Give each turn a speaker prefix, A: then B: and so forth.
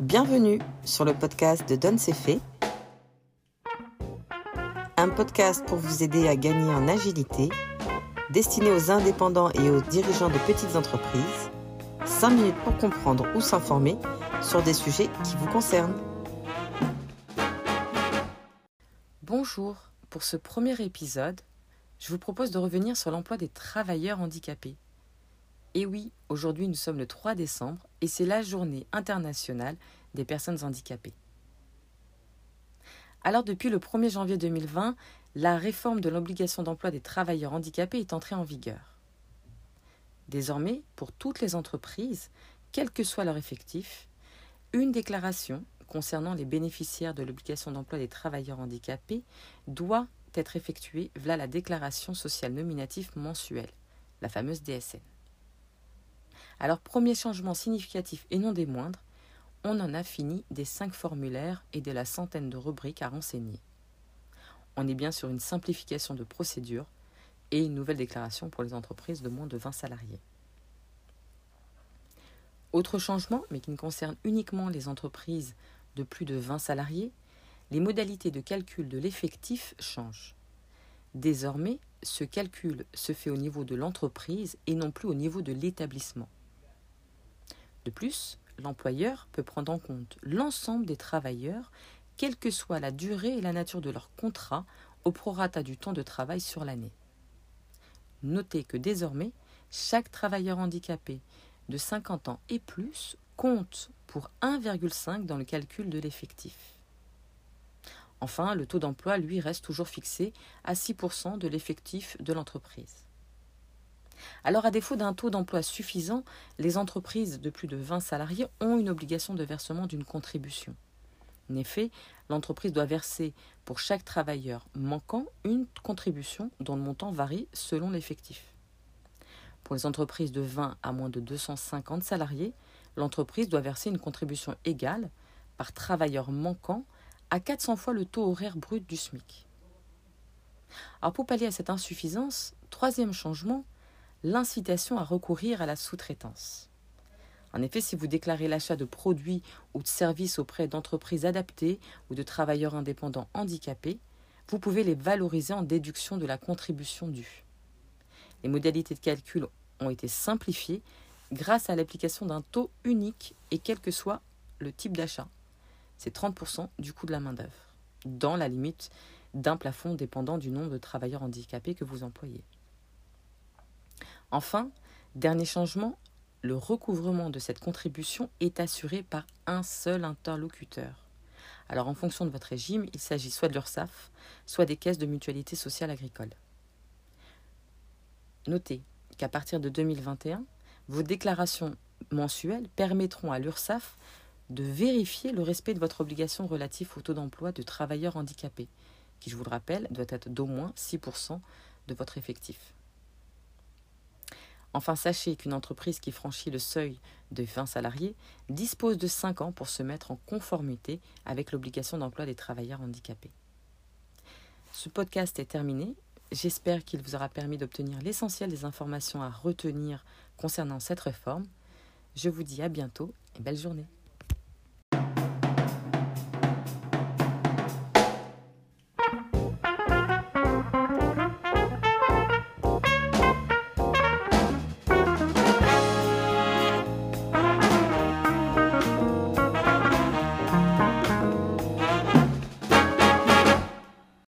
A: Bienvenue sur le podcast de Donne C'est fait. Un podcast pour vous aider à gagner en agilité, destiné aux indépendants et aux dirigeants de petites entreprises. 5 minutes pour comprendre ou s'informer sur des sujets qui vous concernent. Bonjour, pour ce premier épisode, je vous propose de revenir sur l'emploi des travailleurs handicapés. Et oui, aujourd'hui nous sommes le 3 décembre et c'est la journée internationale des personnes handicapées. Alors depuis le 1er janvier 2020, la réforme de l'obligation d'emploi des travailleurs handicapés est entrée en vigueur. Désormais, pour toutes les entreprises, quel que soit leur effectif, une déclaration concernant les bénéficiaires de l'obligation d'emploi des travailleurs handicapés doit être effectuée via la déclaration sociale nominative mensuelle, la fameuse DSN. Alors, premier changement significatif et non des moindres, on en a fini des cinq formulaires et de la centaine de rubriques à renseigner. On est bien sur une simplification de procédure et une nouvelle déclaration pour les entreprises de moins de 20 salariés. Autre changement, mais qui ne concerne uniquement les entreprises de plus de 20 salariés, les modalités de calcul de l'effectif changent. Désormais, ce calcul se fait au niveau de l'entreprise et non plus au niveau de l'établissement. De plus, l'employeur peut prendre en compte l'ensemble des travailleurs, quelle que soit la durée et la nature de leur contrat, au prorata du temps de travail sur l'année. Notez que désormais, chaque travailleur handicapé de 50 ans et plus compte pour 1,5 dans le calcul de l'effectif. Enfin, le taux d'emploi, lui, reste toujours fixé à 6% de l'effectif de l'entreprise. Alors, à défaut d'un taux d'emploi suffisant, les entreprises de plus de 20 salariés ont une obligation de versement d'une contribution. En effet, l'entreprise doit verser pour chaque travailleur manquant une contribution dont le montant varie selon l'effectif. Pour les entreprises de 20 à moins de 250 salariés, l'entreprise doit verser une contribution égale par travailleur manquant à 400 fois le taux horaire brut du SMIC. Alors pour pallier à cette insuffisance, troisième changement, l'incitation à recourir à la sous-traitance. En effet, si vous déclarez l'achat de produits ou de services auprès d'entreprises adaptées ou de travailleurs indépendants handicapés, vous pouvez les valoriser en déduction de la contribution due. Les modalités de calcul ont été simplifiées grâce à l'application d'un taux unique et quel que soit le type d'achat. C'est 30% du coût de la main-d'œuvre, dans la limite d'un plafond dépendant du nombre de travailleurs handicapés que vous employez. Enfin, dernier changement, le recouvrement de cette contribution est assuré par un seul interlocuteur. Alors en fonction de votre régime, il s'agit soit de l'URSSAF, soit des caisses de mutualité sociale agricole. Notez qu'à partir de 2021, vos déclarations mensuelles permettront à l'URSSAF de vérifier le respect de votre obligation relative au taux d'emploi de travailleurs handicapés, qui, je vous le rappelle, doit être d'au moins 6% de votre effectif. Enfin, sachez qu'une entreprise qui franchit le seuil de 20 salariés dispose de 5 ans pour se mettre en conformité avec l'obligation d'emploi des travailleurs handicapés. Ce podcast est terminé. J'espère qu'il vous aura permis d'obtenir l'essentiel des informations à retenir concernant cette réforme. Je vous dis à bientôt et belle journée.